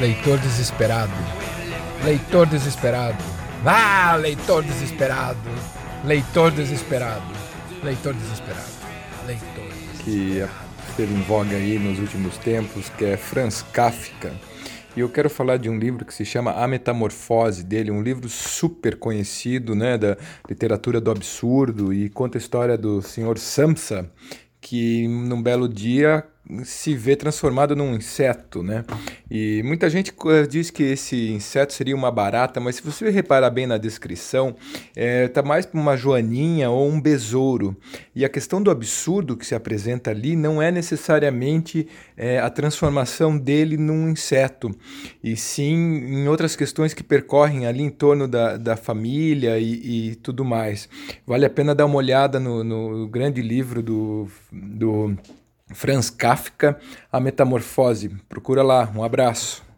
Leitor desesperado. Leitor desesperado. Ah, leitor desesperado. Leitor desesperado. Leitor desesperado. Leitor. Desesperado. Que esteve em voga aí nos últimos tempos, que é Franz Kafka. E eu quero falar de um livro que se chama A Metamorfose dele, um livro super conhecido, né, da literatura do absurdo e conta a história do senhor Samsa, que num belo dia se vê transformado num inseto, né? E muita gente diz que esse inseto seria uma barata, mas se você reparar bem na descrição, é, tá mais para uma joaninha ou um besouro. E a questão do absurdo que se apresenta ali não é necessariamente é, a transformação dele num inseto, e sim em outras questões que percorrem ali em torno da, da família e, e tudo mais. Vale a pena dar uma olhada no, no grande livro do, do Franz Kafka, A Metamorfose. Procura lá. Um abraço.